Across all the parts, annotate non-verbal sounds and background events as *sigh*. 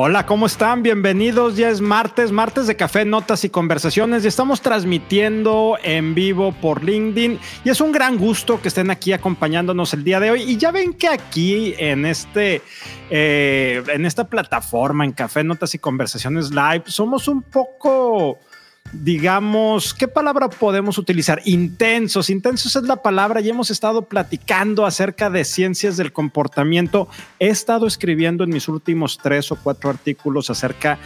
Hola, ¿cómo están? Bienvenidos. Ya es martes, martes de café, notas y conversaciones. Estamos transmitiendo en vivo por LinkedIn. Y es un gran gusto que estén aquí acompañándonos el día de hoy. Y ya ven que aquí en este, eh, en esta plataforma, en Café, Notas y Conversaciones Live, somos un poco digamos, ¿qué palabra podemos utilizar? Intensos. Intensos es la palabra y hemos estado platicando acerca de ciencias del comportamiento. He estado escribiendo en mis últimos tres o cuatro artículos acerca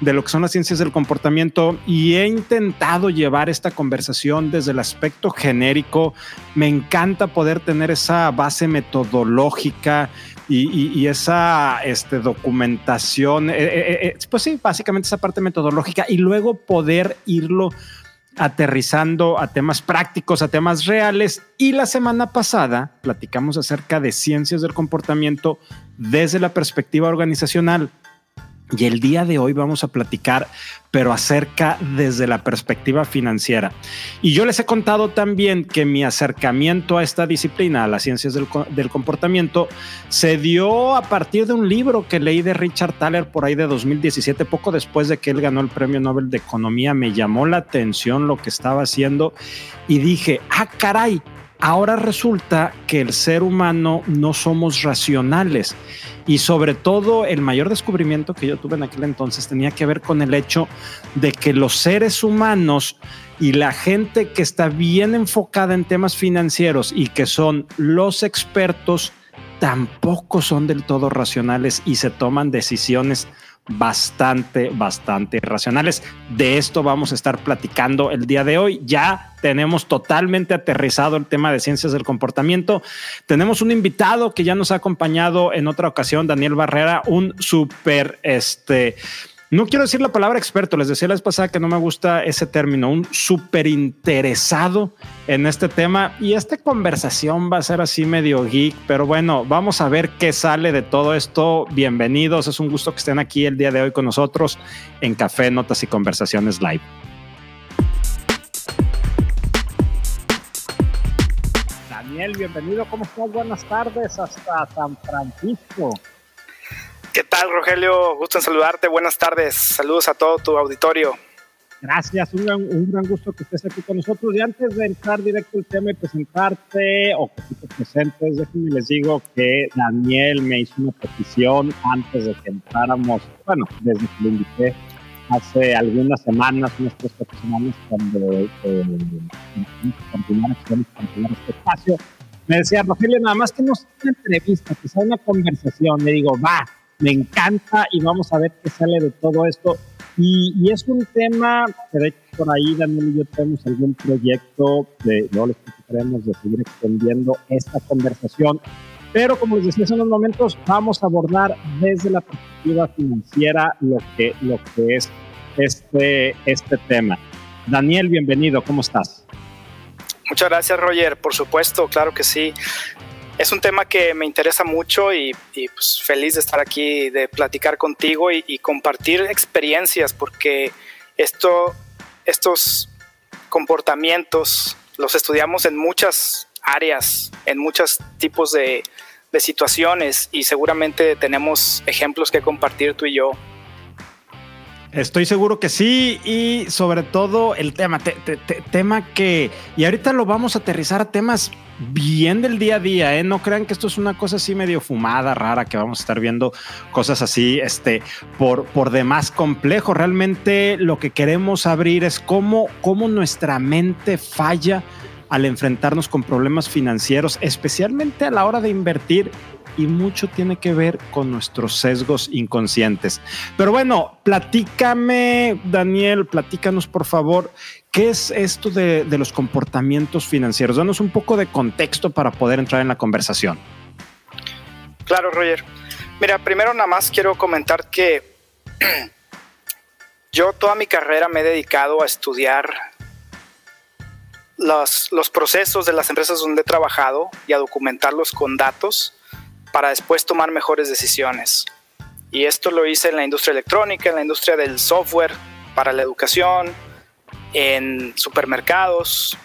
de lo que son las ciencias del comportamiento y he intentado llevar esta conversación desde el aspecto genérico. Me encanta poder tener esa base metodológica y, esa este, documentación, eh, eh, eh, pues sí, básicamente esa parte metodológica y luego poder irlo aterrizando a temas prácticos, a temas reales. Y la semana pasada platicamos acerca de ciencias del comportamiento desde la perspectiva organizacional. Y el día de hoy vamos a platicar, pero acerca desde la perspectiva financiera. Y yo les he contado también que mi acercamiento a esta disciplina, a las ciencias del, comportamiento, se dio a partir de un libro que leí de Richard Thaler por ahí de 2017, poco después de que él ganó el Premio Nobel de Economía. Me llamó la atención lo que estaba haciendo y dije, ah, caray, ahora resulta que el ser humano no somos racionales y sobre todo el mayor descubrimiento que yo tuve en aquel entonces tenía que ver con el hecho de que los seres humanos y la gente que está bien enfocada en temas financieros y que son los expertos tampoco son del todo racionales y se toman decisiones bastante, bastante racionales. De esto vamos a estar platicando el día de hoy. Ya tenemos totalmente aterrizado el tema de ciencias del comportamiento. Tenemos un invitado que ya nos ha acompañado en otra ocasión, Daniel Barrera, un súper este, no quiero decir la palabra experto, les decía la vez pasada que no me gusta ese término, un súper interesado en este tema y esta conversación va a ser así medio geek, pero bueno, vamos a ver qué sale de todo esto. Bienvenidos, es un gusto que estén aquí el día de hoy con nosotros en Café, Notas y Conversaciones Live. Daniel, bienvenido, ¿cómo estás? Buenas tardes hasta San Francisco. ¿Qué tal, Rogelio? Gusto en saludarte. Buenas tardes. Saludos a todo tu auditorio. Gracias, un gran, gusto que estés aquí con nosotros. Y antes de entrar directo al tema y presentarte, o que te presentes, déjenme les digo que Daniel me hizo una petición antes de que entráramos, bueno, desde que lo invité hace algunas semanas, unas tres, cuatro semanas, cuando eh, continuar, continuar este espacio. Me decía, Rogelio, nada más que no sea una entrevista, que sea una conversación. Le digo, va, me encanta y vamos a ver qué sale de todo esto. Y, es un tema que de hecho por ahí Daniel y yo tenemos algún proyecto de, no les queremos de seguir extendiendo esta conversación. Pero como les decía hace unos momentos, vamos a abordar desde la perspectiva financiera lo que, lo que es este, este tema. Daniel, bienvenido, ¿cómo estás? Muchas gracias, Roger. Por supuesto, claro que sí es un tema que me interesa mucho y, pues, feliz de estar aquí, de platicar contigo y, compartir experiencias, porque esto, estos comportamientos los estudiamos en muchas áreas, en muchos tipos de, situaciones y seguramente tenemos ejemplos que compartir tú y yo. Estoy seguro que sí y sobre todo el tema, tema que, y ahorita lo vamos a aterrizar a temas bien del día a día, ¿eh? No crean que esto es una cosa así medio fumada, rara, que vamos a estar viendo cosas así, este, por, por demás complejo. Realmente lo que queremos abrir es cómo, cómo nuestra mente falla al enfrentarnos con problemas financieros, especialmente a la hora de invertir y mucho tiene que ver con nuestros sesgos inconscientes. Pero bueno, platícame, Daniel, platícanos por favor, ¿Qué es esto de, los comportamientos financieros? Danos un poco de contexto para poder entrar en la conversación. Claro, Roger. Mira, primero nada más quiero comentar que *clears throat* yo toda mi carrera me he dedicado a estudiar los, procesos de las empresas donde he trabajado y a documentarlos con datos para después tomar mejores decisiones. Y esto lo hice en la industria electrónica, en la industria del software, para la educación, en supermercados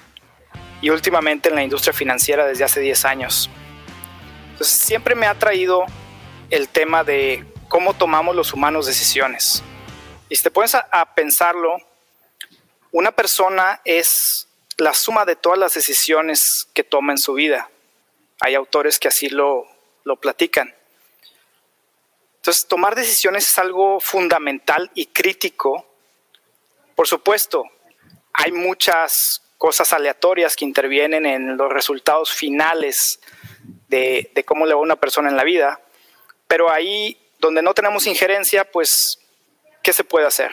y últimamente en la industria financiera desde hace 10 años. Entonces siempre me ha traído el tema de cómo tomamos los humanos decisiones. Y si te pones a, pensarlo, una persona es la suma de todas las decisiones que toma en su vida. Hay autores que así lo, lo platican. Entonces, tomar decisiones es algo fundamental y crítico. Por supuesto, hay muchas cosas aleatorias que intervienen en los resultados finales de, cómo le va una persona en la vida, pero ahí donde no tenemos injerencia, pues, ¿qué se puede hacer?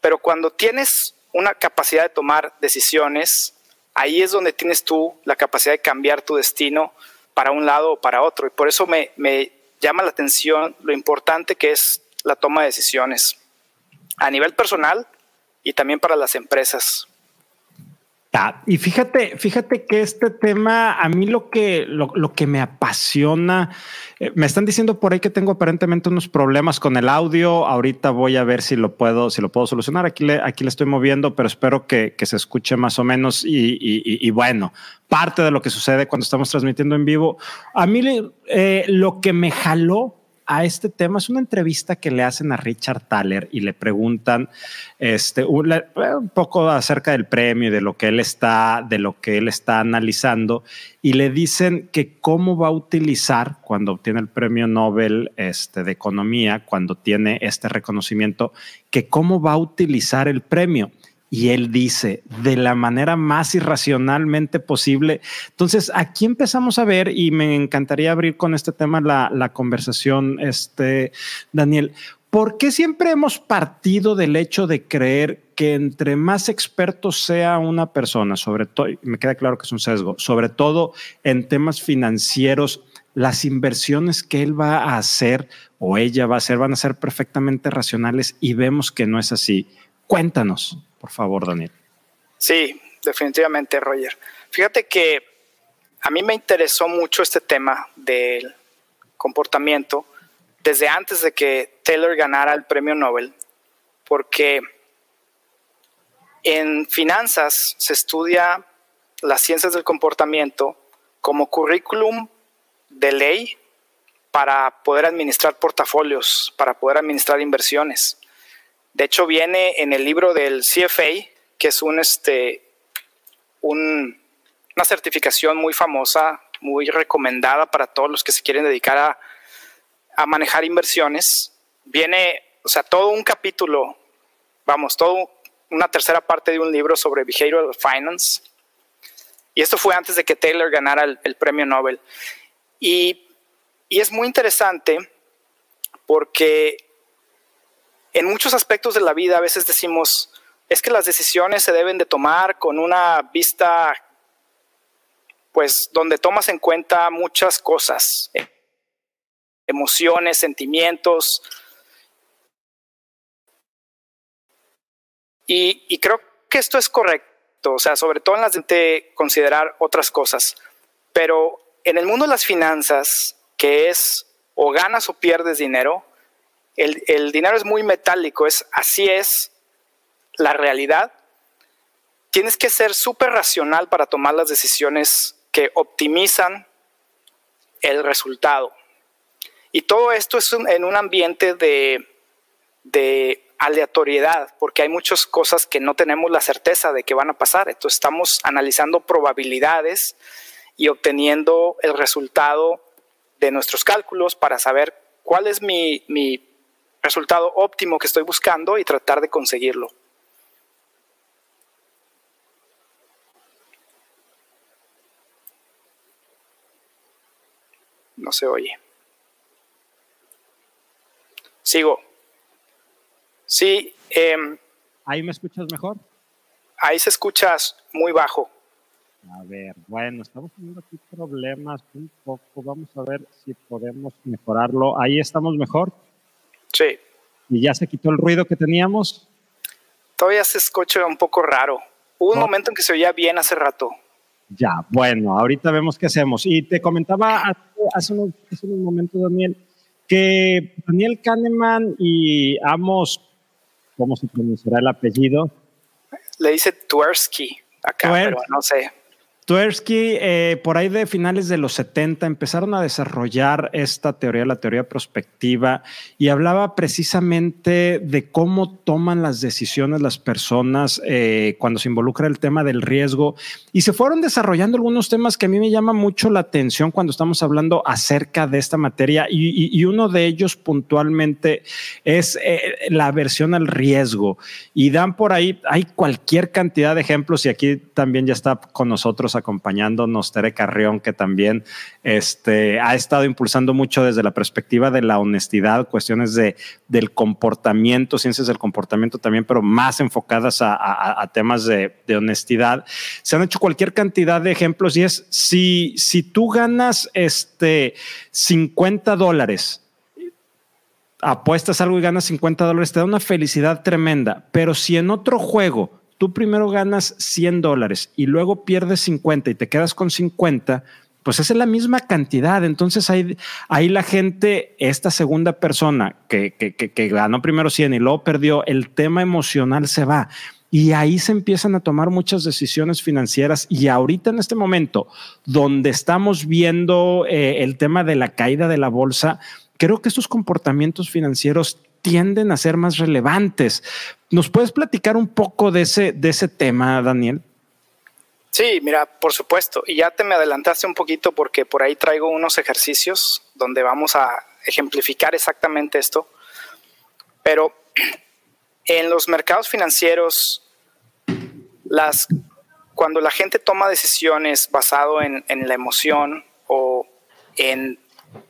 Pero cuando tienes una capacidad de tomar decisiones, ahí es donde tienes tú la capacidad de cambiar tu destino para un lado o para otro. Y por eso me, me llama la atención lo importante que es la toma de decisiones a nivel personal y también para las empresas. Y fíjate, fíjate que este tema, a mí lo que, lo, que me apasiona, eh, me están diciendo por ahí que tengo aparentemente unos problemas con el audio. Ahorita voy a ver si lo puedo, si lo puedo solucionar. Aquí le, aquí le estoy moviendo, pero espero que, se escuche más o menos. Y, bueno, parte de lo que sucede cuando estamos transmitiendo en vivo. A mí eh, lo que me jaló a este tema es una entrevista que le hacen a Richard Thaler y le preguntan este, un, poco acerca del premio y de lo que él está, de lo que él está analizando y le dicen que cómo va a utilizar cuando obtiene el premio Nobel este, de economía, cuando tiene este reconocimiento, que cómo va a utilizar el premio. Y él dice, de la manera más irracionalmente posible. Entonces, aquí empezamos a ver, y me encantaría abrir con este tema la, la conversación, este, Daniel, ¿por qué siempre hemos partido del hecho de creer que entre más expertos sea una persona, sobre todo, me queda claro que es un sesgo, sobre todo en temas financieros, las inversiones que él va a hacer o ella va a hacer van a ser perfectamente racionales y vemos que no es así. Cuéntanos por favor, Daniel. Sí, definitivamente, Roger. Fíjate que a mí me interesó mucho este tema del comportamiento desde antes de que Taylor ganara el premio Nobel, porque en finanzas se estudia las ciencias del comportamiento como currículum de ley para poder administrar portafolios, para poder administrar inversiones. De hecho, viene en el libro del CFA, que es este, una certificación muy famosa, muy recomendada para todos los que se quieren dedicar a, manejar inversiones. Viene, o sea, todo un capítulo, vamos, todo una tercera parte de un libro sobre behavioral finance. Y esto fue antes de que Taylor ganara el, premio Nobel. Y, es muy interesante porque en muchos aspectos de la vida a veces decimos, es que las decisiones se deben de tomar con una vista, pues, donde tomas en cuenta muchas cosas, emociones, sentimientos. Y, creo que esto es correcto, o sea, sobre todo en las de considerar otras cosas. Pero en el mundo de las finanzas, que es o ganas o pierdes dinero, el, dinero es muy metálico, es así es la realidad. Tienes que ser súper racional para tomar las decisiones que optimizan el resultado. Y todo esto es en un ambiente de, aleatoriedad, porque hay muchas cosas que no tenemos la certeza de que van a pasar. Entonces estamos analizando probabilidades y obteniendo el resultado de nuestros cálculos para saber cuál es mi resultado óptimo que estoy buscando y tratar de conseguirlo. No se oye. Sigo. Sí. Em, ¿Ahí me escuchas mejor? Ahí se escuchas muy bajo. A ver, bueno, estamos teniendo aquí problemas un poco. Vamos a ver si podemos mejorarlo. Ahí estamos mejor. Sí. ¿Y ya se quitó el ruido que teníamos? Todavía se escucha un poco raro. Hubo un momento en que se oía bien hace rato. Ya, bueno, ahorita vemos qué hacemos. Y te comentaba hace unos, momentos, Daniel, que Daniel Kahneman y Amos, ¿cómo se pronunciará el apellido? Le dice Tversky acá, pero no sé. Tversky, eh, por ahí de finales de los 70, empezaron a desarrollar esta teoría, la teoría prospectiva, y hablaba precisamente de cómo toman las decisiones las personas eh, cuando se involucra el tema del riesgo. Y se fueron desarrollando algunos temas que a mí me llaman mucho la atención cuando estamos hablando acerca de esta materia, y, uno de ellos puntualmente es eh, la aversión al riesgo. Y dan por ahí, hay cualquier cantidad de ejemplos, y aquí también ya está con nosotros acompañándonos Tere Carrión, que también este, ha estado impulsando mucho desde la perspectiva de la honestidad, cuestiones de, del comportamiento, ciencias del comportamiento también, pero más enfocadas a, temas de, honestidad. Se han hecho cualquier cantidad de ejemplos y es si, si tú ganas este 50 dólares, apuestas algo y ganas 50 dólares, te da una felicidad tremenda. Pero si en otro juego tú primero ganas 100 dólares y luego pierdes 50 y te quedas con 50, pues es la misma cantidad. Entonces ahí, ahí la gente, esta segunda persona que, que, ganó primero 100 y luego perdió, el tema emocional se va. Y ahí se empiezan a tomar muchas decisiones financieras. Y ahorita en este momento, donde estamos viendo eh, el tema de la caída de la bolsa, creo que estos comportamientos financieros tienden a ser más relevantes. ¿Nos puedes platicar un poco de ese, de ese tema, Daniel? Sí, mira, por supuesto. Y ya te me adelantaste un poquito porque por ahí traigo unos ejercicios donde vamos a ejemplificar exactamente esto. Pero *clears throat* en los mercados financieros, las, cuando la gente toma decisiones basado en, en la emoción o en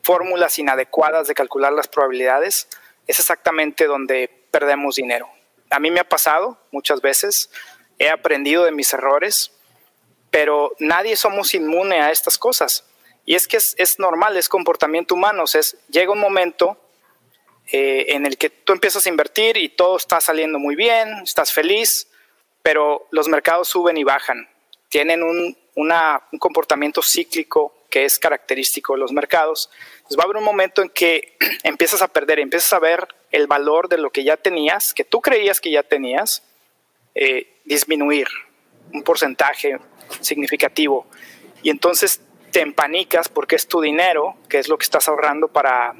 fórmulas inadecuadas de calcular las probabilidades, es exactamente donde perdemos dinero. A mí me ha pasado muchas veces, he aprendido de mis errores, pero nadie somos inmune a estas cosas. Y es que es, normal, es comportamiento humano. es, llega un momento eh, en el que tú empiezas a invertir y todo está saliendo muy bien, estás feliz, pero los mercados suben y bajan. Tienen un comportamiento cíclico que es característico de los mercados, pues va a haber un momento en que *clears throat* empiezas a perder, empiezas a ver el valor de lo que ya tenías, que tú creías que ya tenías, eh, disminuir un porcentaje significativo. Y entonces te empanicas porque es tu dinero, que es lo que estás ahorrando para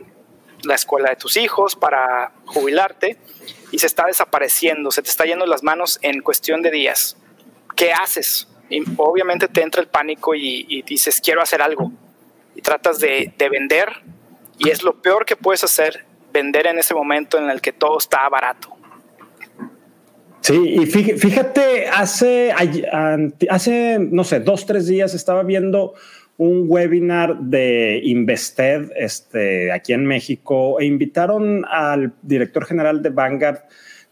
la escuela de tus hijos, para jubilarte, y se está desapareciendo, se te está yendo las manos en cuestión de días. ¿Qué haces? Y obviamente te entra el pánico y, dices, quiero hacer algo. Y tratas de, vender. Y es lo peor que puedes hacer, vender en ese momento en el que todo está barato. Sí, y fíjate, hace, hace, no sé, dos, tres días estaba viendo un webinar de Invested este, aquí en México e invitaron al director general de Vanguard,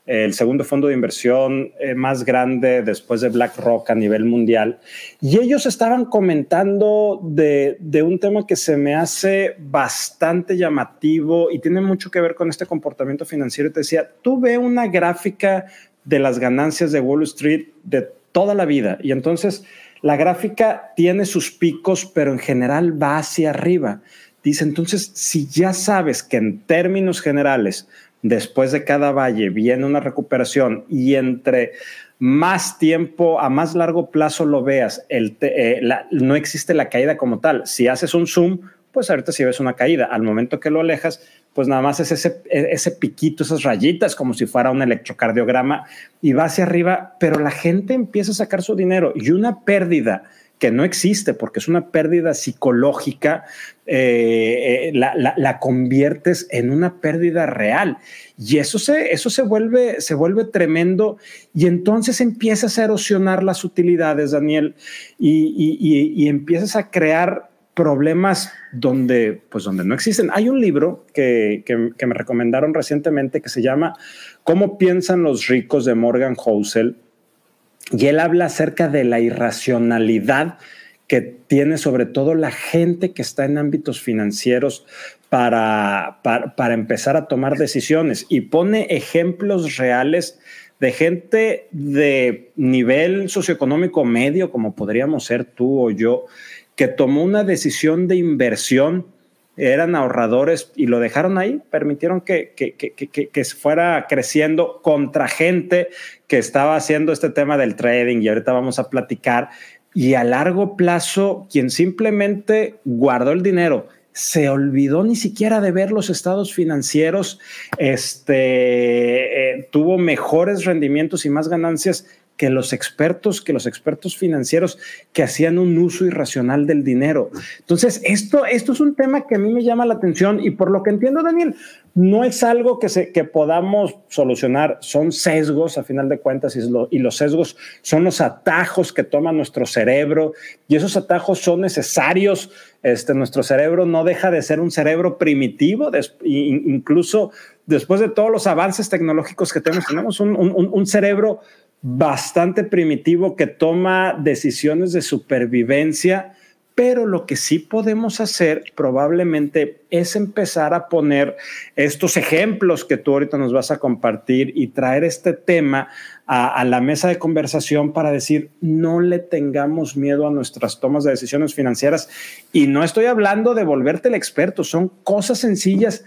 el segundo fondo de inversión eh, más grande después de BlackRock a nivel mundial. Y ellos estaban comentando de, un tema que se me hace bastante llamativo y tiene mucho que ver con este comportamiento financiero. Te decía, tú ve una gráfica de las ganancias de Wall Street de toda la vida y entonces la gráfica tiene sus picos, pero en general va hacia arriba. Dice, entonces, si ya sabes que en términos generales después de cada valle viene una recuperación y entre más tiempo, a más largo plazo lo veas, eh, no existe la caída como tal. Si haces un zoom, pues ahorita si ves una caída, al momento que lo alejas, pues nada más es ese, ese piquito, esas rayitas, como si fuera un electrocardiograma y va hacia arriba, pero la gente empieza a sacar su dinero y una pérdida que no existe porque es una pérdida psicológica, eh, eh, la, conviertes en una pérdida real. Y eso se, eso se vuelve, se vuelve tremendo y entonces empiezas a erosionar las utilidades, Daniel, y, empiezas a crear problemas donde, pues donde no existen. Hay un libro que, que, me recomendaron recientemente que se llama ¿Cómo piensan los ricos de Morgan Housel? Y él habla acerca de la irracionalidad que tiene sobre todo la gente que está en ámbitos financieros para, para, empezar a tomar decisiones. Y pone ejemplos reales de gente de nivel socioeconómico medio, como podríamos ser tú o yo, que tomó una decisión de inversión eran ahorradores y lo dejaron ahí, permitieron que, que, que, que, fuera creciendo contra gente que estaba haciendo este tema del trading y ahorita vamos a platicar. Y a largo plazo quien simplemente guardó el dinero, se olvidó ni siquiera de ver los estados financieros, este, eh, tuvo mejores rendimientos y más ganancias que los expertos, que los expertos financieros que hacían un uso irracional del dinero. Entonces, esto, esto es un tema que a mí me llama la atención y por lo que entiendo, Daniel, no es algo que, se, que podamos solucionar, son sesgos a final de cuentas y, y los sesgos son los atajos que toma nuestro cerebro y esos atajos son necesarios. Este, nuestro cerebro no deja de ser un cerebro primitivo, incluso después de todos los avances tecnológicos que tenemos, tenemos un, un, un cerebro bastante primitivo que toma decisiones de supervivencia, pero lo que sí podemos hacer probablemente es empezar a poner estos ejemplos que tú ahorita nos vas a compartir y traer este tema a, la mesa de conversación para decir, no le tengamos miedo a nuestras tomas de decisiones financieras. Y no estoy hablando de volverte el experto, son cosas sencillas,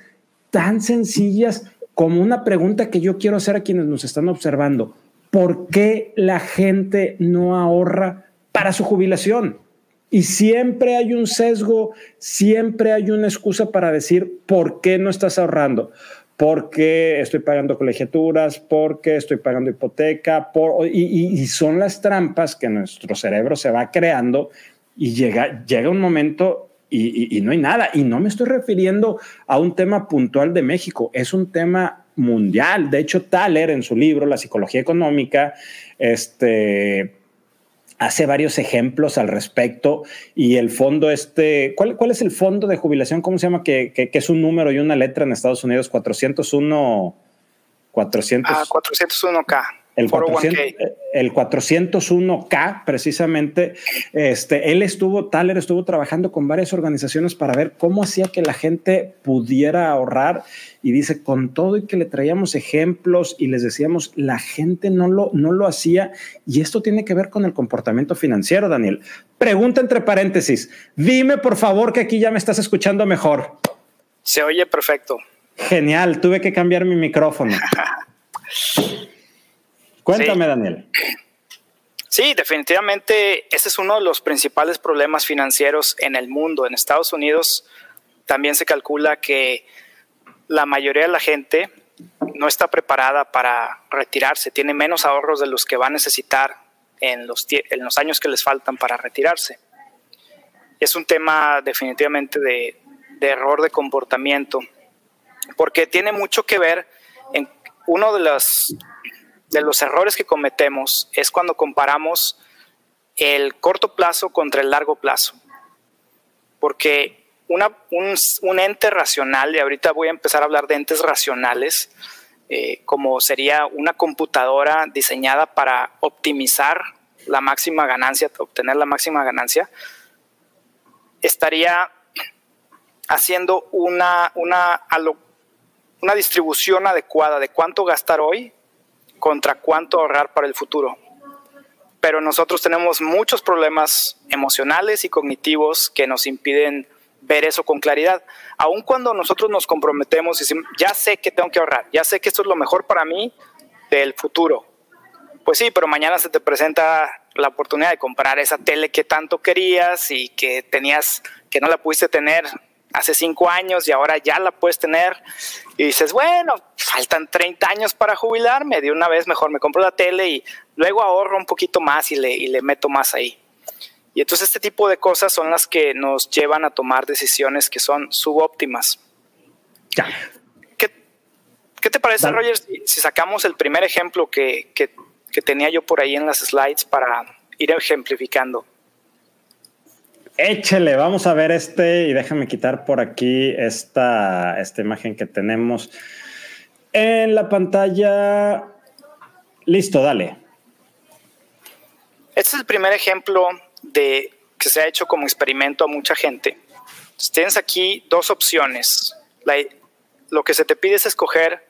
tan sencillas como una pregunta que yo quiero hacer a quienes nos están observando por qué la gente no ahorra para su jubilación. Y siempre hay un sesgo, siempre hay una excusa para decir por qué no estás ahorrando. Porque estoy pagando colegiaturas, porque estoy pagando hipoteca, y, son las trampas que nuestro cerebro se va creando y llega, llega un momento y, no hay nada. Y no me estoy refiriendo a un tema puntual de México, es un tema mundial. De hecho, Thaler en su libro La psicología económica, este, hace varios ejemplos al respecto y el fondo este, ¿cuál, cuál es el fondo de jubilación? ¿Cómo se llama? Que, que, es un número y una letra en Estados Unidos, 401, 400. Ah, 401K. El, 401K, precisamente, este, él estuvo, Thaler estuvo trabajando con varias organizaciones para ver cómo hacía que la gente pudiera ahorrar y dice, con todo y que le traíamos ejemplos y les decíamos, la gente no lo, no lo hacía y esto tiene que ver con el comportamiento financiero, Daniel. Pregunta entre paréntesis, dime por favor que aquí ya me estás escuchando mejor. Se oye perfecto. Genial, tuve que cambiar mi micrófono. *laughs* Cuéntame, Daniel. Sí, definitivamente ese es uno de los principales problemas financieros en el mundo. En Estados Unidos también se calcula que la mayoría de la gente no está preparada para retirarse, tiene menos ahorros de los que va a necesitar en los, en los años que les faltan para retirarse. Es un tema definitivamente de, de error de comportamiento, porque tiene mucho que ver en uno de los de los errores que cometemos es cuando comparamos el corto plazo contra el largo plazo. Porque un, ente racional, y ahorita voy a empezar a hablar de entes racionales, eh, como sería una computadora diseñada para optimizar la máxima ganancia, obtener la máxima ganancia, estaría haciendo una, una, una distribución adecuada de cuánto gastar hoy contra cuánto ahorrar para el futuro. Pero nosotros tenemos muchos problemas emocionales y cognitivos que nos impiden ver eso con claridad. Aun cuando nosotros nos comprometemos y decimos, ya sé que tengo que ahorrar, ya sé que esto es lo mejor para mí del futuro. Pues sí, pero mañana se te presenta la oportunidad de comprar esa tele que tanto querías y que tenías, que no la pudiste tener hace cinco años y ahora ya la puedes tener. Y dices, bueno, faltan 30 años para jubilarme, de una vez mejor me compro la tele y luego ahorro un poquito más y le, y le meto más ahí. Y entonces este tipo de cosas son las que nos llevan a tomar decisiones que son subóptimas. Ya. ¿Qué, ¿Qué, te parece, Roger, si, si, sacamos el primer ejemplo que, que, que tenía yo por ahí en las slides para ir ejemplificando? Échele, vamos a ver este y déjame quitar por aquí esta, esta imagen que tenemos en la pantalla. Listo, dale. Este es el primer ejemplo de que se ha hecho como experimento a mucha gente. tienes aquí dos opciones. lo que se te pide es escoger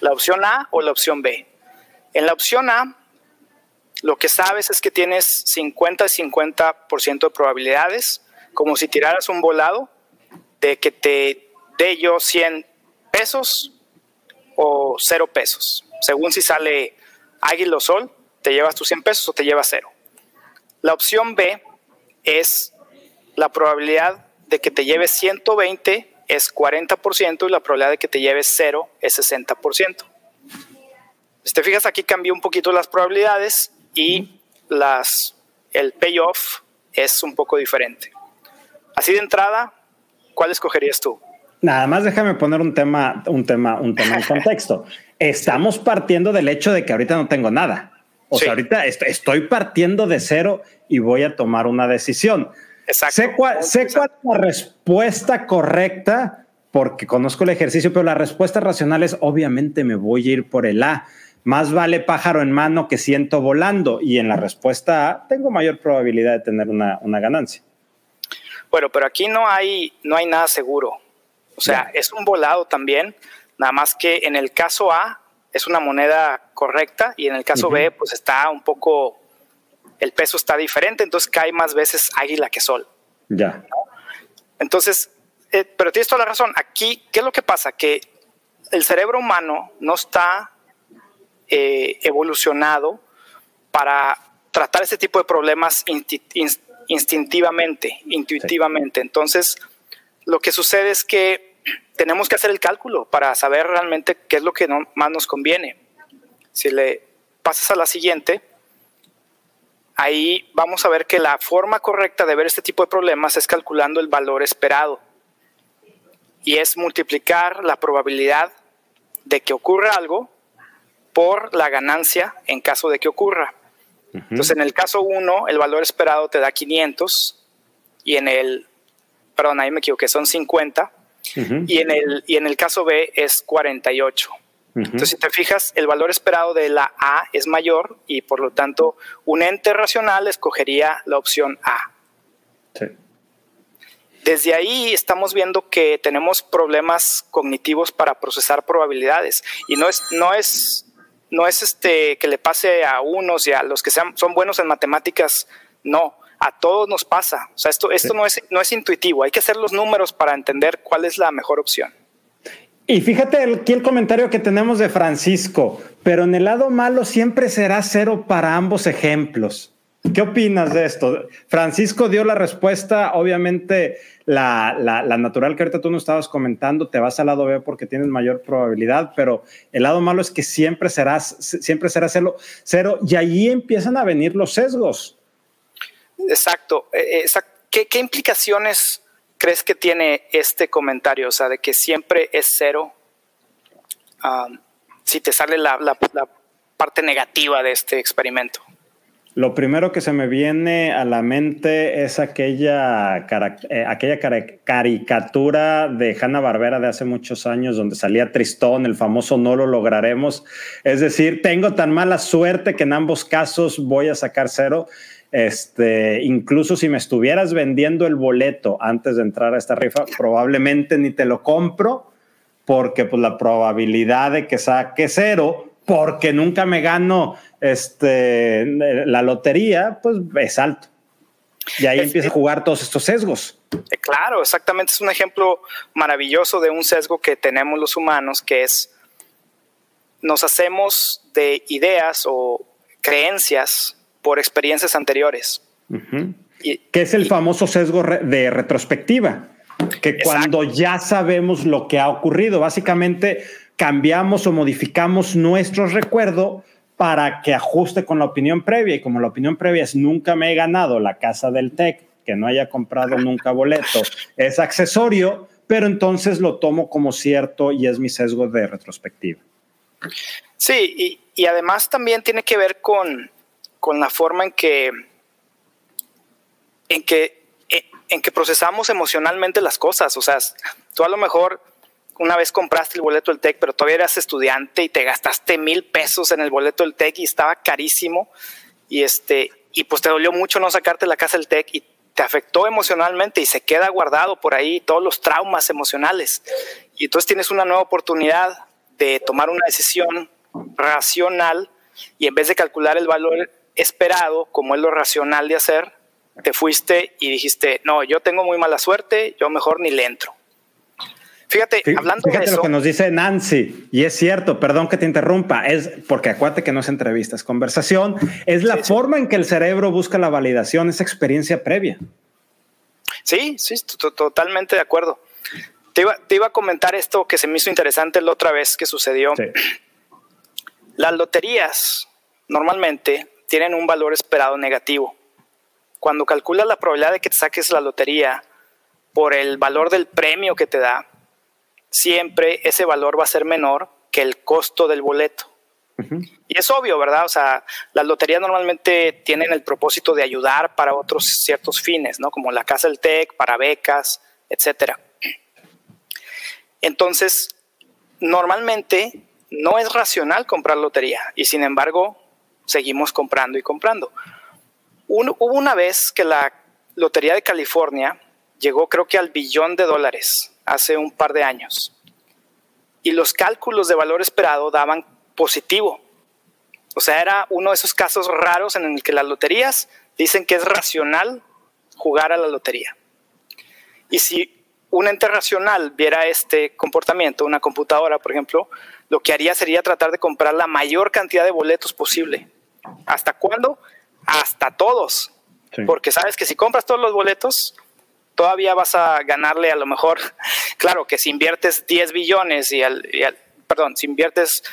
la opción A o la opción B. En la opción A lo que sabes es que tienes 50 y 50% de probabilidades, como si tiraras un volado, de que te dé yo 100 pesos o 0 pesos. Según si sale águila o sol, te llevas tus 100 pesos o te llevas cero. La opción B es la probabilidad de que te lleves 120 es 40% y la probabilidad de que te lleves 0 es 60%. Si te fijas aquí cambió un poquito las probabilidades y las, el payoff es un poco diferente. Así de entrada, ¿cuál escogerías tú? Nada más déjame poner un tema, un tema, un tema en *laughs* contexto. Estamos partiendo del hecho de que ahorita no tengo nada. O sea, ahorita estoy partiendo de cero y voy a tomar una decisión. Exacto. Sé cuál, sé cuál es la respuesta correcta porque conozco el ejercicio, pero la respuesta racional es obviamente me voy a ir por el A. Más vale pájaro en mano que siento volando. Y en la respuesta A tengo mayor probabilidad de tener una, una ganancia. Bueno, pero aquí no hay, no hay nada seguro. O sea, es un volado también, nada más que en el caso A es una moneda correcta y en el caso B pues está un poco, el peso está diferente, entonces cae más veces águila que sol. Ya. Entonces, eh, pero tienes toda la razón, aquí, ¿qué es lo que pasa? Que el cerebro humano no está eh, evolucionado para tratar este tipo de problemas instintivamente, intuitivamente. Entonces, lo que sucede es que tenemos que hacer el cálculo para saber realmente qué es lo que más nos conviene. Si le pasas a la siguiente, ahí vamos a ver que la forma correcta de ver este tipo de problemas es calculando el valor esperado. Y es multiplicar la probabilidad de que ocurra algo por la ganancia en caso de que ocurra. Entonces, en el caso 1, el valor esperado te da 500 y en el, perdón, ahí me equivoqué, son 50 y, en el, y en el caso B es 48. Entonces, si te fijas, el valor esperado de la A es mayor y por lo tanto un ente racional escogería la opción A. Desde ahí estamos viendo que tenemos problemas cognitivos para procesar probabilidades y no es, no es no es este que le pase a unos y a los que sean, son buenos en matemáticas, no, a todos nos pasa. O sea, esto, esto no, es, no es intuitivo, hay que hacer los números para entender cuál es la mejor opción. Y fíjate aquí el comentario que tenemos de Francisco, pero en el lado malo siempre será cero para ambos ejemplos. ¿Qué opinas de esto? Francisco dio la respuesta, obviamente la, natural que ahorita tú nos estabas comentando, te vas al lado B porque tienes mayor probabilidad, pero el lado malo es que siempre serás, siempre será cero, y allí empiezan a venir los sesgos. Exacto. Eh, eh, ¿Qué, implicaciones crees que tiene este comentario? O sea, de que siempre es cero. Ah, si te sale la parte negativa de este experimento. Lo primero que se me viene a la mente es aquella, eh, aquella caricatura de Hanna Barbera de hace muchos años donde salía Tristón, el famoso no lo lograremos. Es decir, tengo tan mala suerte que en ambos casos voy a sacar cero. Este, incluso si me estuvieras vendiendo el boleto antes de entrar a esta rifa, probablemente ni te lo compro porque pues la probabilidad de que saque cero porque nunca me gano este, la lotería, pues es alto. Y ahí empieza a jugar todos estos sesgos. Eh, claro, exactamente. Es un ejemplo maravilloso de un sesgo que tenemos los humanos, que es nos hacemos de ideas o creencias por experiencias anteriores. que es el famoso sesgo de retrospectiva, que cuando ya sabemos lo que ha ocurrido, básicamente cambiamos o modificamos nuestro recuerdo para que ajuste con la opinión previa. Y como la opinión previa es nunca me he ganado la casa del TEC, que no haya comprado nunca boleto, es accesorio, pero entonces lo tomo como cierto y es mi sesgo de retrospectiva. Sí, y, además también tiene que ver con, con la forma en que, en que en que procesamos emocionalmente las cosas. O sea, tú a lo mejor una vez compraste el boleto del TEC, pero todavía eras estudiante y te gastaste mil pesos en el boleto del TEC y estaba carísimo y este y pues te dolió mucho no sacarte la casa del TEC y te afectó emocionalmente y se queda guardado por ahí todos los traumas emocionales. Y entonces tienes una nueva oportunidad de tomar una decisión racional y en vez de calcular el valor esperado, como es lo racional de hacer, te fuiste y dijiste, no, yo tengo muy mala suerte, yo mejor ni le entro. Fíjate, hablando de eso. lo que nos dice Nancy, y es cierto, perdón que te interrumpa, es porque acuérdate que no es entrevista, es conversación, es la forma en que el cerebro busca la validación, esa experiencia previa. Sí, sí, totalmente de acuerdo. Te iba, a comentar esto que se me hizo interesante la otra vez que sucedió. Las loterías normalmente tienen un valor esperado negativo. Cuando calculas la probabilidad de que te saques la lotería por el valor del premio que te da, siempre ese valor va a ser menor que el costo del boleto. Y es obvio, ¿verdad? O sea, las loterías normalmente tienen el propósito de ayudar para otros ciertos fines, ¿no? Como la Casa del TEC, para becas, etcétera. Entonces, normalmente no es racional comprar lotería y sin embargo seguimos comprando y comprando. hubo una vez que la Lotería de California llegó creo que al billón de dólares hace un par de años y los cálculos de valor esperado daban positivo. O sea, era uno de esos casos raros en el que las loterías dicen que es racional jugar a la lotería. Y si un ente racional viera este comportamiento, una computadora, por ejemplo, lo que haría sería tratar de comprar la mayor cantidad de boletos posible. ¿Hasta cuándo? Hasta todos. Porque sabes que si compras todos los boletos, todavía vas a ganarle a lo mejor, *laughs* claro que si inviertes 10 billones y al, perdón, si inviertes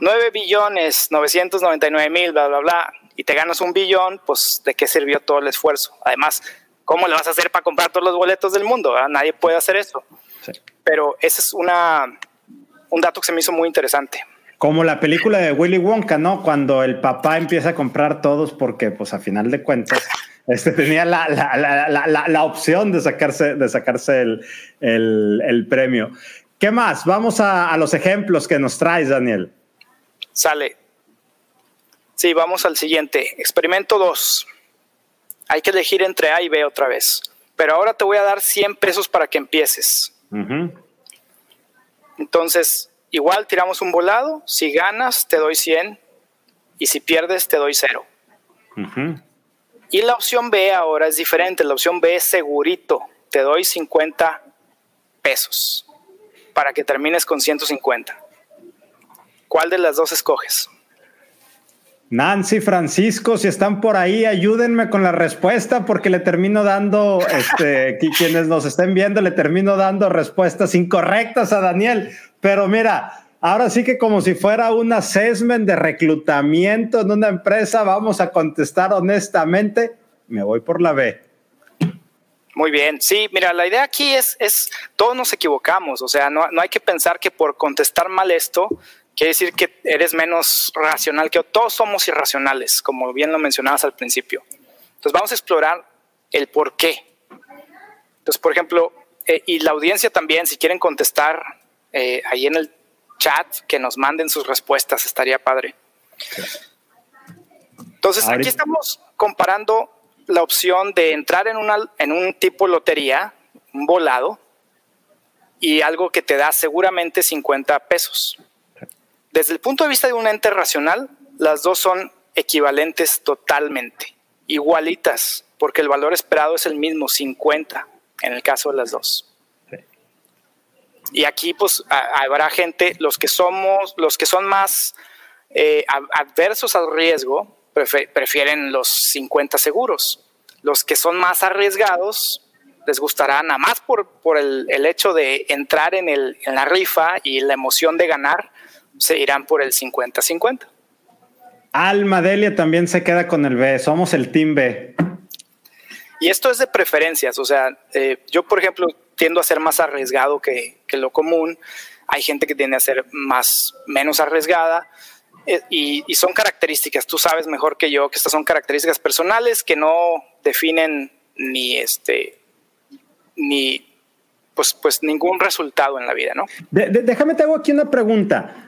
9 billones 999 mil, bla, bla, bla, y te ganas un billón, pues de qué sirvió todo el esfuerzo. Además, ¿Cómo le vas a hacer para comprar todos los boletos del mundo? Nadie puede hacer eso. Pero ese es una, un dato que se me hizo muy interesante. Como la película de Willy Wonka, ¿no? Cuando el papá empieza a comprar todos porque, pues, a final de cuentas, este tenía la, la, la, opción de sacarse, de sacarse el, el, el premio. ¿Qué más? Vamos a, a, los ejemplos que nos traes, Daniel. Sale. Sí, vamos al siguiente. Experimento 2. Hay que elegir entre A y B otra vez. Pero ahora te voy a dar 100 pesos para que empieces. Entonces, igual tiramos un volado. Si ganas, te doy 100. Y si pierdes, te doy 0. Y la opción B ahora es diferente. La opción B es segurito. Te doy 50 pesos para que termines con 150. ¿Cuál de las dos escoges? Nancy, Francisco, si están por ahí, ayúdenme con la respuesta porque le termino dando, este, *laughs* quienes nos estén viendo, le termino dando respuestas incorrectas a Daniel. Pero mira, ahora sí que como si fuera un assessment de reclutamiento en una empresa, vamos a contestar honestamente. Me voy por la B. Muy bien, sí, mira, la idea aquí es, es todos nos equivocamos, o sea, no, no hay que pensar que por contestar mal esto quiere decir que eres menos racional que todos somos irracionales, como bien lo mencionabas al principio. Entonces vamos a explorar el por qué. Entonces, por ejemplo, eh, y la audiencia también, si quieren contestar eh, ahí en el chat, que nos manden sus respuestas, estaría padre. Entonces, aquí estamos comparando la opción de entrar en, una, en un tipo lotería, un volado, y algo que te da seguramente 50 pesos. Desde el punto de vista de un ente racional, las dos son equivalentes totalmente, igualitas, porque el valor esperado es el mismo, 50, en el caso de las dos. Y aquí pues habrá gente, los que somos, los que son más eh, adversos al riesgo, prefieren los 50 seguros. Los que son más arriesgados les gustará nada más por, por el, hecho de entrar en, el, en la rifa y la emoción de ganar, se irán por el 50-50. Alma Delia también se queda con el B, somos el Team B. Y esto es de preferencias, o sea, eh, yo por ejemplo tiendo a ser más arriesgado que, lo común, hay gente que tiende a ser más, menos arriesgada, eh, y, y, son características, tú sabes mejor que yo que estas son características personales que no definen ni este, ni pues, pues ningún resultado en la vida, ¿no? déjame te hago aquí una pregunta.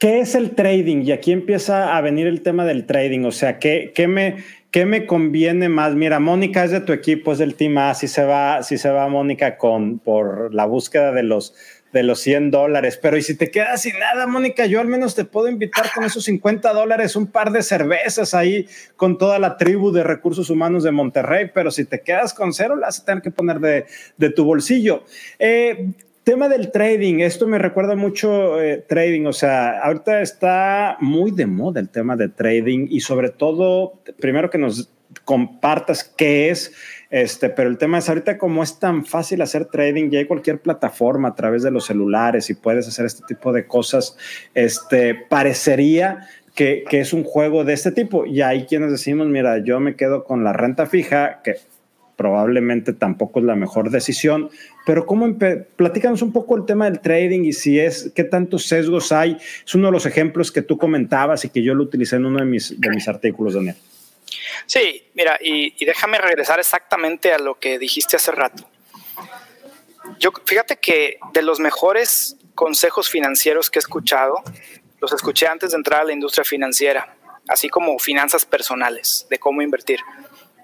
¿Qué es el trading? Y aquí empieza a venir el tema del trading. O sea, ¿qué, qué me, qué me conviene más? Mira, Mónica es de tu equipo, es del Team A. Si se va, si se va Mónica con, por la búsqueda de los, de los 100 dólares. Pero y si te quedas sin nada, Mónica, yo al menos te puedo invitar con esos 50 dólares un par de cervezas ahí con toda la tribu de recursos humanos de Monterrey. Pero si te quedas con cero, la vas a tener que poner de, de tu bolsillo. Eh, tema del trading, esto me recuerda mucho eh, trading, o sea, ahorita está muy de moda el tema de trading y sobre todo, primero que nos compartas qué es, este, pero el tema es ahorita como es tan fácil hacer trading, ya hay cualquier plataforma a través de los celulares y puedes hacer este tipo de cosas, este, parecería que, que, es un juego de este tipo. Y hay quienes decimos, mira, yo me quedo con la renta fija, que probablemente tampoco es la mejor decisión, pero ¿cómo platícanos un poco el tema del trading y si es, qué tantos sesgos hay? Es uno de los ejemplos que tú comentabas y que yo lo utilicé en uno de mis, de mis artículos, Daniel. Sí, mira, y, y déjame regresar exactamente a lo que dijiste hace rato. Yo, fíjate que de los mejores consejos financieros que he escuchado, los escuché antes de entrar a la industria financiera, así como finanzas personales, de cómo invertir.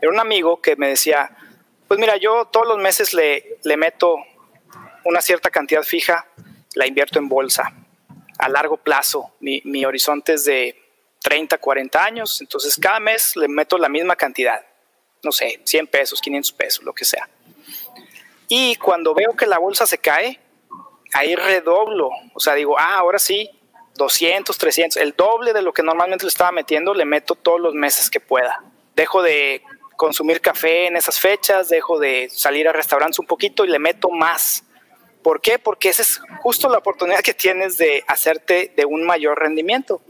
Era un amigo que me decía, pues mira, yo todos los meses le, le meto una cierta cantidad fija, la invierto en bolsa a largo plazo. Mi, mi, horizonte es de 30, 40 años, entonces cada mes le meto la misma cantidad, no sé, 100 pesos, 500 pesos, lo que sea. Y cuando veo que la bolsa se cae, ahí redoblo, o sea, digo, ah, ahora sí, 200, 300, el doble de lo que normalmente le estaba metiendo, le meto todos los meses que pueda. Dejo de consumir café en esas fechas, dejo de salir a restaurantes un poquito y le meto más. ¿Por qué? Porque esa es justo la oportunidad que tienes de hacerte de un mayor rendimiento.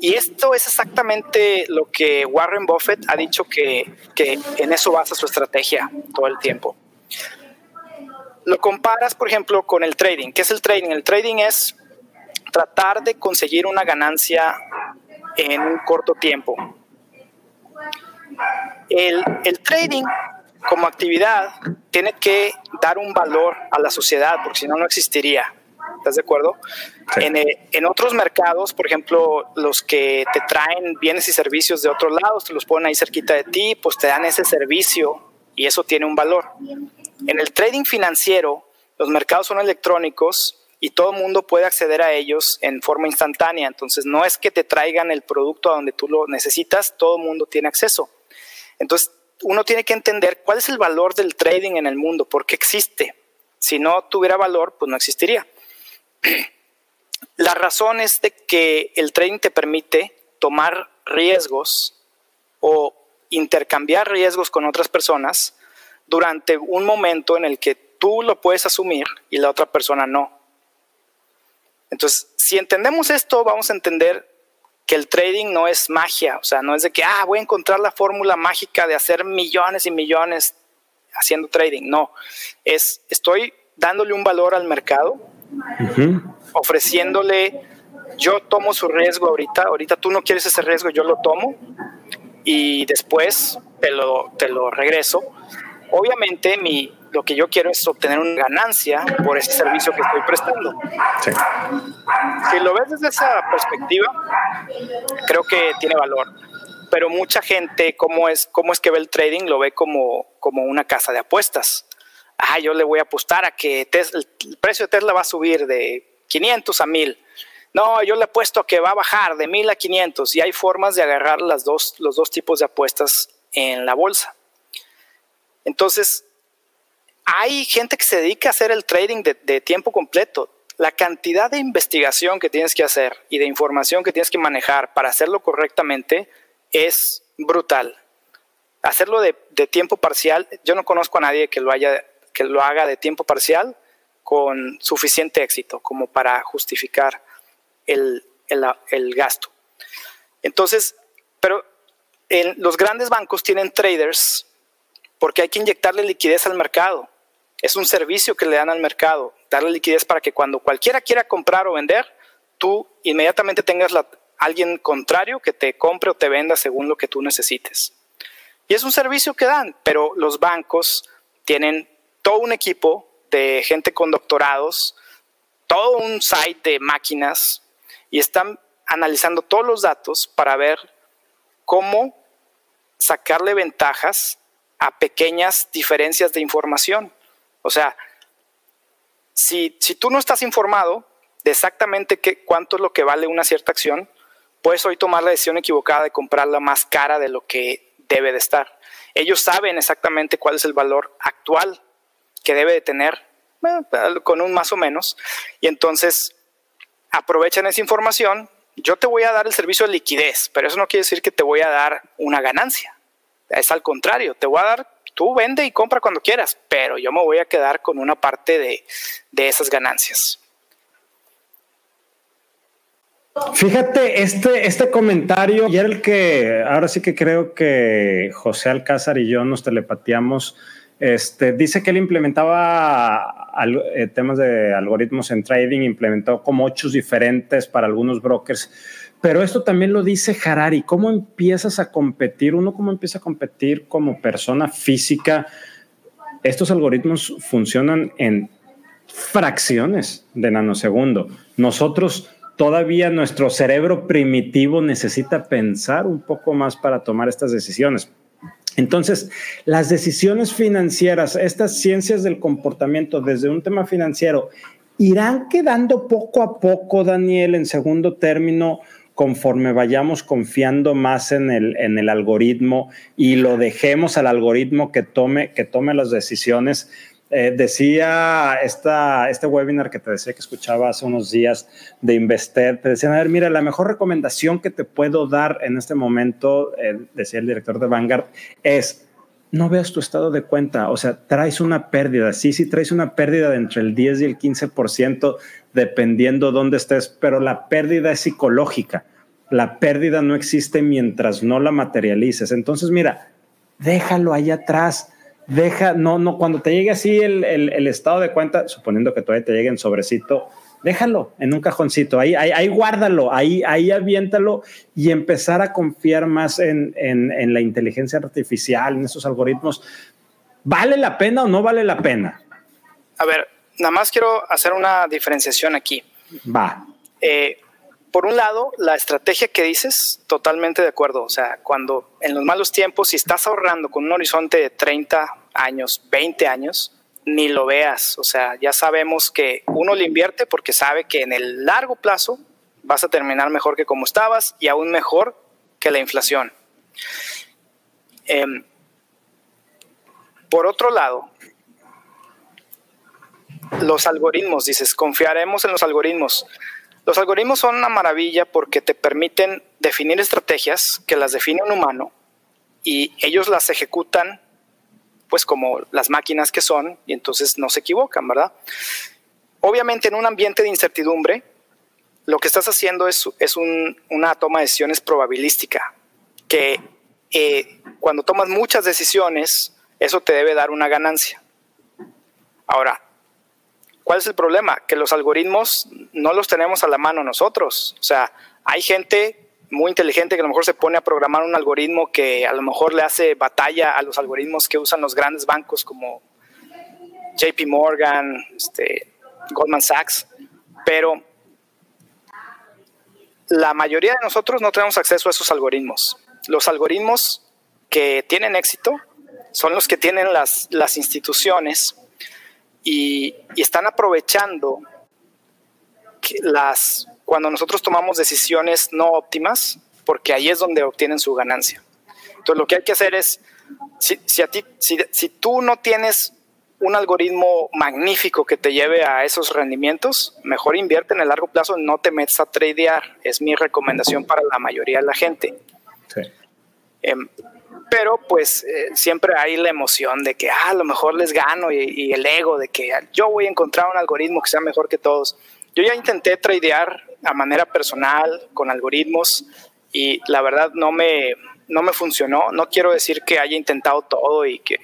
Y esto es exactamente lo que Warren Buffett ha dicho que, que en eso basa su estrategia todo el tiempo. Lo comparas, por ejemplo, con el trading. ¿Qué es el trading? El trading es tratar de conseguir una ganancia en un corto tiempo. El, el trading como actividad tiene que dar un valor a la sociedad, porque si no, no existiría. ¿Estás de acuerdo? En, eh, en, otros mercados, por ejemplo, los que te traen bienes y servicios de otros lados, te los ponen ahí cerquita de ti, pues te dan ese servicio y eso tiene un valor. En el trading financiero, los mercados son electrónicos y todo el mundo puede acceder a ellos en forma instantánea. Entonces, no es que te traigan el producto a donde tú lo necesitas, todo el mundo tiene acceso. Entonces, uno tiene que entender cuál es el valor del trading en el mundo, por qué existe. Si no tuviera valor, pues no existiría. La razón es de que el trading te permite tomar riesgos o intercambiar riesgos con otras personas durante un momento en el que tú lo puedes asumir y la otra persona no. Entonces, si entendemos esto, vamos a entender que el trading no es magia, o sea, no es de que, ah, voy a encontrar la fórmula mágica de hacer millones y millones haciendo trading, no, es, estoy dándole un valor al mercado, ofreciéndole, yo tomo su riesgo ahorita, ahorita tú no quieres ese riesgo, yo lo tomo y después te lo, te lo regreso. Obviamente mi, lo que yo quiero es obtener una ganancia por ese servicio que estoy prestando. Si lo ves desde esa perspectiva, creo que tiene valor. Pero mucha gente, ¿cómo es, cómo es que ve el trading? Lo ve como, como una casa de apuestas. Ah, yo le voy a apostar a que el precio de Tesla va a subir de 500 a 1000. No, yo le apuesto a que va a bajar de 1000 a 500 y hay formas de agarrar las dos, los dos tipos de apuestas en la bolsa. Entonces, hay gente que se dedica a hacer el trading de, tiempo completo. La cantidad de investigación que tienes que hacer y de información que tienes que manejar para hacerlo correctamente es brutal. Hacerlo de, tiempo parcial, yo no conozco a nadie que lo, haya, que lo haga de tiempo parcial con suficiente éxito como para justificar el, el gasto. Entonces, pero los grandes bancos tienen traders porque hay que inyectarle liquidez al mercado. Es un servicio que le dan al mercado, darle liquidez para que cuando cualquiera quiera comprar o vender, tú inmediatamente tengas la, alguien contrario que te compre o te venda según lo que tú necesites. Y es un servicio que dan, pero los bancos tienen todo un equipo de gente con doctorados, todo un site de máquinas y están analizando todos los datos para ver cómo sacarle ventajas a pequeñas diferencias de información. O sea, si, si tú no estás informado de exactamente qué, cuánto es lo que vale una cierta acción, puedes hoy tomar la decisión equivocada de comprarla más cara de lo que debe de estar. Ellos saben exactamente cuál es el valor actual que debe de tener con un más o menos, y entonces aprovechan esa información. Yo te voy a dar el servicio de liquidez, pero eso no quiere decir que te voy a dar una ganancia. Es al contrario, te voy a dar, tú vende y compra cuando quieras, pero yo me voy a quedar con una parte de, de esas ganancias. Fíjate, este, este comentario y era el que ahora sí que creo que José Alcázar y yo nos telepateamos. Este, dice que él implementaba eh, temas de algoritmos en trading, implementó como ocho diferentes para algunos brokers, pero esto también lo dice Harari. ¿Cómo empiezas a competir? Uno, ¿cómo empieza a competir como persona física? Estos algoritmos funcionan en fracciones de nanosegundo. Nosotros todavía nuestro cerebro primitivo necesita pensar un poco más para tomar estas decisiones. Entonces, las decisiones financieras, estas ciencias del comportamiento desde un tema financiero, irán quedando poco a poco, Daniel, en segundo término, conforme vayamos confiando más en el, en el algoritmo y lo dejemos al algoritmo que tome, que tome las decisiones. Eh, decía esta, este webinar que te decía que escuchaba hace unos días de Invested, te decían, a ver, mira, la mejor recomendación que te puedo dar en este momento, eh, decía el director de Vanguard, es no veas tu estado de cuenta, o sea, traes una pérdida, sí, sí, traes una pérdida de entre el 10 y el 15%, dependiendo dónde estés, pero la pérdida es psicológica. La pérdida no existe mientras no la materialices. Entonces, mira, déjalo ahí atrás deja, no, no, cuando te llegue así el, estado de cuenta, suponiendo que todavía te llegue en sobrecito, déjalo en un cajoncito, ahí, ahí, guárdalo, ahí, ahí aviéntalo y empezar a confiar más en, la inteligencia artificial, en esos algoritmos. ¿Vale la pena o no vale la pena? A ver, nada más quiero hacer una diferenciación aquí. Va. Eh, por un lado, la estrategia que dices, totalmente de acuerdo. O sea, cuando en los malos tiempos, si estás ahorrando con un horizonte de 30 años, 20 años, ni lo veas. O sea, ya sabemos que uno le invierte porque sabe que en el largo plazo vas a terminar mejor que como estabas y aún mejor que la inflación. Em, por otro lado, los algoritmos, dices, confiaremos en los algoritmos. Los algoritmos son una maravilla porque te permiten definir estrategias que las define un humano y ellos las ejecutan pues como las máquinas que son y entonces no se equivocan, ¿verdad? Obviamente en un ambiente de incertidumbre, lo que estás haciendo es, es una toma de decisiones probabilística, que eh, cuando tomas muchas decisiones, eso te debe dar una ganancia. Ahora, ¿Cuál es el problema? Que los algoritmos no los tenemos a la mano nosotros. O sea, hay gente muy inteligente que a lo mejor se pone a programar un algoritmo que a lo mejor le hace batalla a los algoritmos que usan los grandes bancos como JP Morgan, este, Goldman Sachs, pero la mayoría de nosotros no tenemos acceso a esos algoritmos. Los algoritmos que tienen éxito son los que tienen las, las instituciones y, están aprovechando las, cuando nosotros tomamos decisiones no óptimas, porque ahí es donde obtienen su ganancia. Entonces lo que hay que hacer es, si, a ti, si, si tú no tienes un algoritmo magnífico que te lleve a esos rendimientos, mejor invierte en el largo plazo, no te metas a tradear. Es mi recomendación para la mayoría de la gente. Sí. Em, pero pues eh, siempre hay la emoción de que ah, a lo mejor les gano y, el ego de que yo voy a encontrar un algoritmo que sea mejor que todos. Yo ya intenté tradear a manera personal con algoritmos y la verdad no me, no me funcionó. No quiero decir que haya intentado todo y que,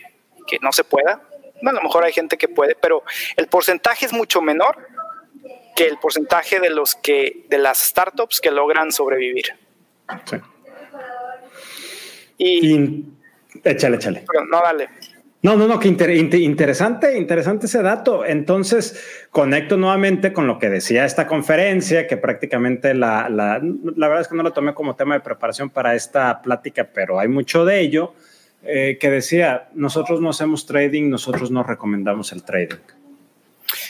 que no se pueda. a lo mejor hay gente que puede, pero el porcentaje es mucho menor que el porcentaje de los que de las startups que logran sobrevivir. Sí. Y, échale, échale. No, dale. No, no, no, que interesante, interesante ese dato. Entonces, conecto nuevamente con lo que decía esta conferencia, que prácticamente la, la, la verdad es que no lo tomé como tema de preparación para esta plática, pero hay mucho de ello, eh, que decía, nosotros no hacemos trading, nosotros no recomendamos el trading.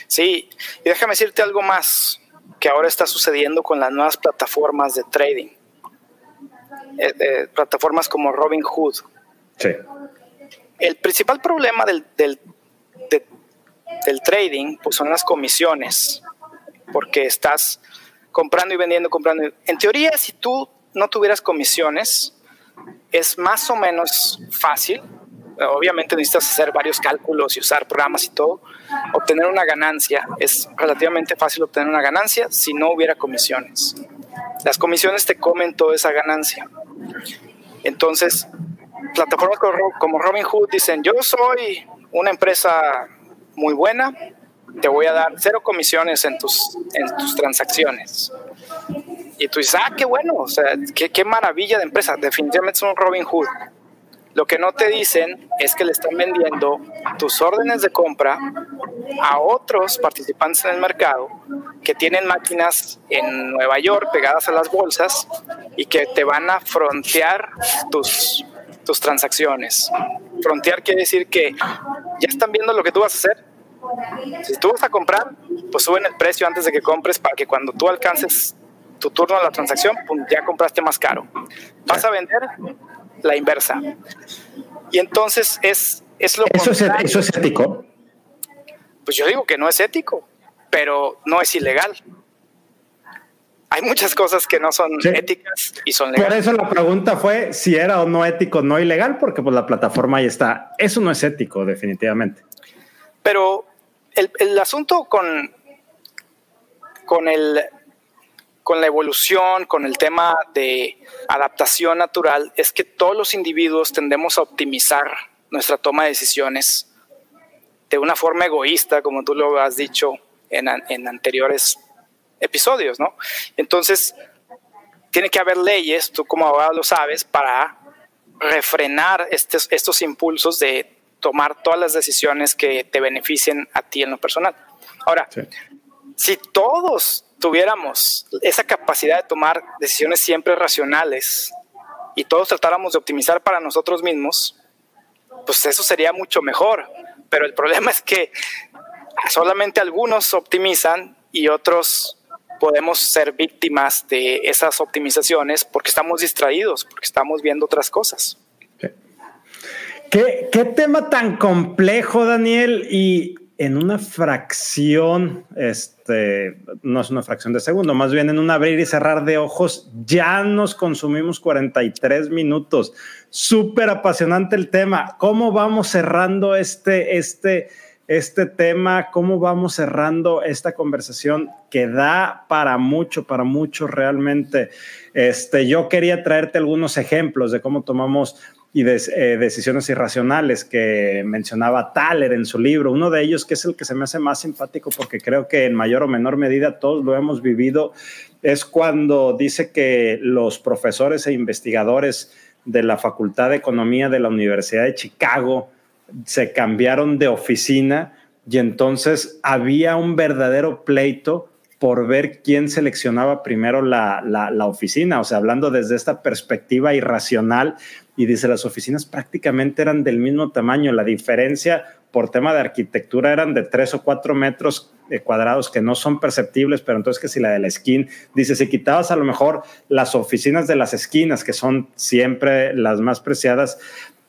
Sí, y déjame decirte algo más que ahora está sucediendo con las nuevas plataformas de trading. Eh, eh, plataformas como Robin Hood. Sí. El principal problema del, trading, pues son las comisiones, porque estás comprando y vendiendo, comprando. En teoría, si tú no tuvieras comisiones, es más o menos fácil. Obviamente necesitas hacer varios cálculos y usar programas y todo. Obtener una ganancia es relativamente fácil obtener una ganancia si no hubiera comisiones. Las comisiones te comen toda esa ganancia. Entonces, plataformas como Robinhood dicen, yo soy una empresa muy buena, te voy a dar cero comisiones en tus, en tus transacciones. Y tú dices, ah, qué bueno, o sea, qué, qué maravilla de empresa, definitivamente es un Robinhood. Lo que no te dicen es que le están vendiendo tus órdenes de compra a otros participantes en el mercado que tienen máquinas en Nueva York pegadas a las bolsas y que te van a frontear tus, tus transacciones. Frontear quiere decir que ya están viendo lo que tú vas a hacer. Si tú vas a comprar, pues suben el precio antes de que compres para que cuando tú alcances tu turno de la transacción, ya compraste más caro. Vas a vender la inversa. Y entonces es, es lo ¿Eso es, ¿Eso es ético? Pues yo digo que no es ético, pero no es ilegal. Hay muchas cosas que no son éticas y son legales. Por eso la pregunta fue si era o no ético, no ilegal, porque pues la plataforma ahí está. Eso no es ético, definitivamente. Pero el, el asunto con, con el con la evolución, con el tema de adaptación natural, es que todos los individuos tendemos a optimizar nuestra toma de decisiones de una forma egoísta, como tú lo has dicho en, en anteriores episodios, ¿no? Entonces, tiene que haber leyes, tú como abogado lo sabes, para refrenar estos, estos impulsos de tomar todas las decisiones que te beneficien a ti en lo personal. Ahora, si todos tuviéramos esa capacidad de tomar decisiones siempre racionales y todos tratáramos de optimizar para nosotros mismos, pues eso sería mucho mejor. Pero el problema es que solamente algunos optimizan y otros podemos ser víctimas de esas optimizaciones porque estamos distraídos, porque estamos viendo otras cosas. ¿Qué, tema tan complejo, Daniel? Y en una fracción, este, no es una fracción de segundo, más bien en un abrir y cerrar de ojos, ya nos consumimos 43 minutos. Súper apasionante el tema. ¿Cómo vamos cerrando este, este, este tema? ¿Cómo vamos cerrando esta conversación que da para mucho, para mucho realmente? Este, yo quería traerte algunos ejemplos de cómo tomamos y eh, decisiones irracionales que mencionaba Thaler en su libro. Uno de ellos, que es el que se me hace más simpático porque creo que en mayor o menor medida todos lo hemos vivido, es cuando dice que los profesores e investigadores de la Facultad de Economía de la Universidad de Chicago se cambiaron de oficina y entonces había un verdadero pleito por ver quién seleccionaba primero la, la, oficina, o sea, hablando desde esta perspectiva irracional y dice, las oficinas prácticamente eran del mismo tamaño, la diferencia por tema de arquitectura eran de tres o cuatro metros cuadrados que no son perceptibles, pero entonces que si la de la esquina, dice, si quitabas a lo mejor las oficinas de las esquinas, que son siempre las más preciadas,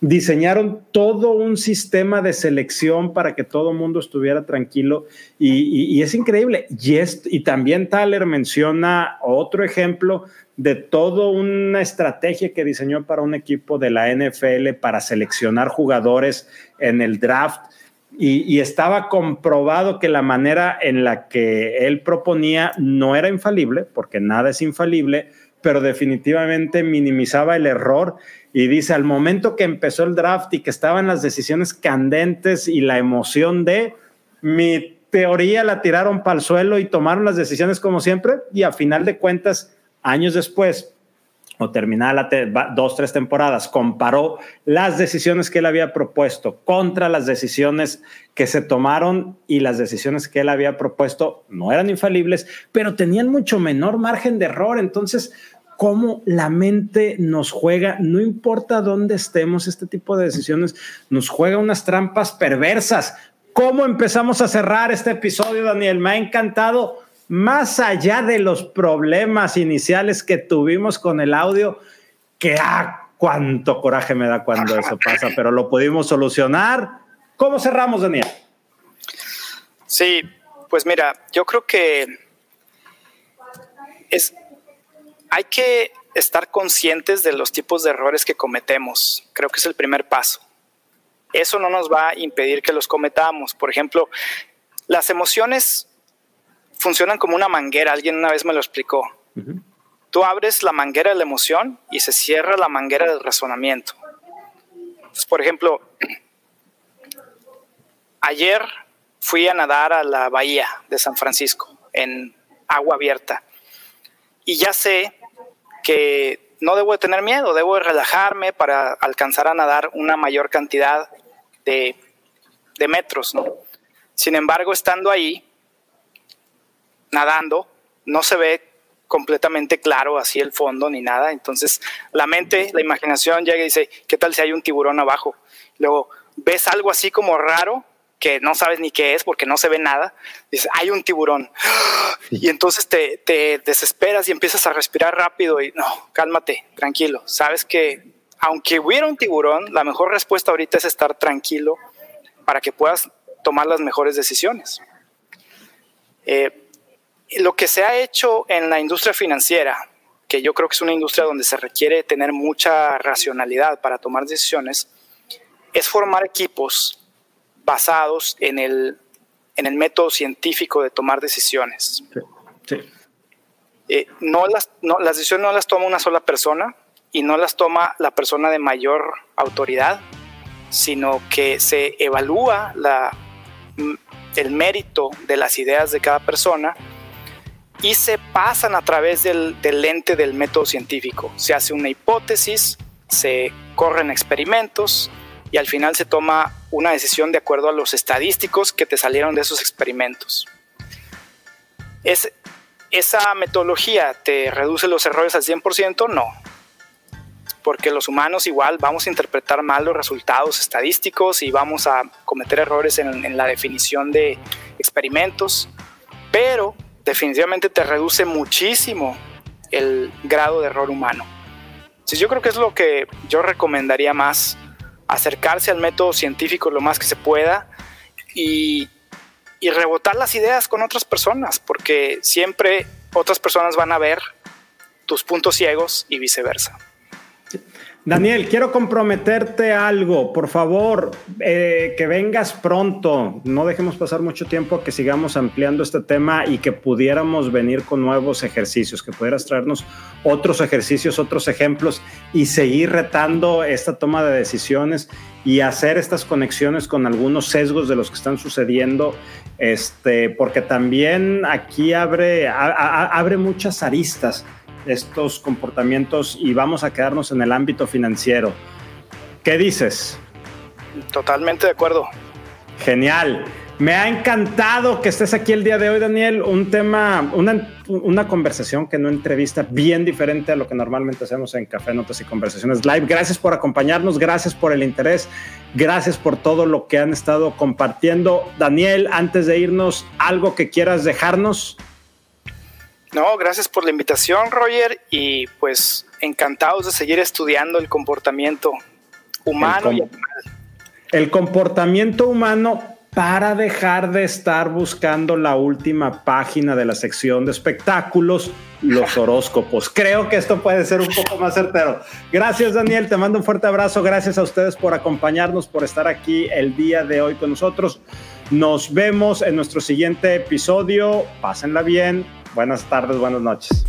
diseñaron todo un sistema de selección para que todo el mundo estuviera tranquilo y, y, es increíble. Y, y también Thaler menciona otro ejemplo de toda una estrategia que diseñó para un equipo de la NFL para seleccionar jugadores en el draft. Y, estaba comprobado que la manera en la que él proponía no era infalible, porque nada es infalible, pero definitivamente minimizaba el error. Y dice, al momento que empezó el draft y que estaban las decisiones candentes y la emoción de, mi teoría la tiraron para el suelo y tomaron las decisiones como siempre, y a final de cuentas años después, o terminada la dos, tres temporadas, comparó las decisiones que él había propuesto contra las decisiones que se tomaron y las decisiones que él había propuesto no eran infalibles, pero tenían mucho menor margen de error. Entonces, cómo la mente nos juega, no importa dónde estemos, este tipo de decisiones nos juega unas trampas perversas. ¿Cómo empezamos a cerrar este episodio, Daniel? Me ha encantado más allá de los problemas iniciales que tuvimos con el audio, que ah, cuánto coraje me da cuando eso pasa, pero lo pudimos solucionar. ¿Cómo cerramos, Daniel? Sí, pues mira, yo creo que es, hay que estar conscientes de los tipos de errores que cometemos. Creo que es el primer paso. Eso no nos va a impedir que los cometamos. Por ejemplo, las emociones funcionan como una manguera. Alguien una vez me lo explicó. Tú abres la manguera de la emoción y se cierra la manguera del razonamiento. por ejemplo, *clears throat* ayer fui a nadar a la bahía de San Francisco en agua abierta y ya sé que no debo de tener miedo, debo de relajarme para alcanzar a nadar una mayor cantidad de, metros, ¿no? Sin embargo, estando ahí, nadando, no se ve completamente claro así el fondo ni nada. Entonces, la mente, la imaginación llega y dice, ¿qué tal si hay un tiburón abajo? Luego, ves algo así como raro que no sabes ni qué es porque no se ve nada, dices, hay un tiburón. Y entonces te, te, desesperas y empiezas a respirar rápido y no, cálmate, tranquilo. Sabes que aunque hubiera un tiburón, la mejor respuesta ahorita es estar tranquilo para que puedas tomar las mejores decisiones. Eh, lo que se ha hecho en la industria financiera, que yo creo que es una industria donde se requiere tener mucha racionalidad para tomar decisiones, es formar equipos basados en el, en el método científico de tomar decisiones. Eh, no, las, las decisiones no las toma una sola persona y no las toma la persona de mayor autoridad, sino que se evalúa la, el mérito de las ideas de cada persona y se pasan a través del, del lente del método científico. Se hace una hipótesis, se corren experimentos y al final se toma una decisión de acuerdo a los estadísticos que te salieron de esos experimentos. ¿Es, ¿Esa metodología te reduce los errores al 100%? No. Porque los humanos igual vamos a interpretar mal los resultados estadísticos y vamos a cometer errores en, la definición de experimentos, pero definitivamente te reduce muchísimo el grado de error humano. Entonces yo creo que es lo que yo recomendaría más acercarse al método científico lo más que se pueda y, rebotar las ideas con otras personas, porque siempre otras personas van a ver tus puntos ciegos y viceversa. Daniel, quiero comprometerte algo. Por favor, eh, que vengas pronto. No dejemos pasar mucho tiempo que sigamos ampliando este tema y que pudiéramos venir con nuevos ejercicios, que pudieras traernos otros ejercicios, otros ejemplos y seguir retando esta toma de decisiones y hacer estas conexiones con algunos sesgos de los que están sucediendo, este, porque también aquí abre, abre muchas aristas estos comportamientos y vamos a quedarnos en el ámbito financiero. ¿Qué dices? Totalmente de acuerdo. Genial. Me ha encantado que estés aquí el día de hoy, Daniel. Un tema, una, conversación que no entrevista bien diferente a lo que normalmente hacemos en Café Notas y Conversaciones Live. Gracias por acompañarnos, gracias por el interés, gracias por todo lo que han estado compartiendo. Daniel, antes de irnos, ¿algo que quieras dejarnos? No, gracias por la invitación, Roger, y pues encantados de seguir estudiando el comportamiento humano el y animal. El comportamiento humano para dejar de estar buscando la última página de la sección de espectáculos, los *laughs* horóscopos. Creo que esto puede ser un poco más certero. Gracias, Daniel. Te mando un fuerte abrazo. Gracias a ustedes por acompañarnos, por estar aquí el día de hoy con nosotros. Nos vemos en nuestro siguiente episodio. Pásenla bien Buenas tardes, buenas noches.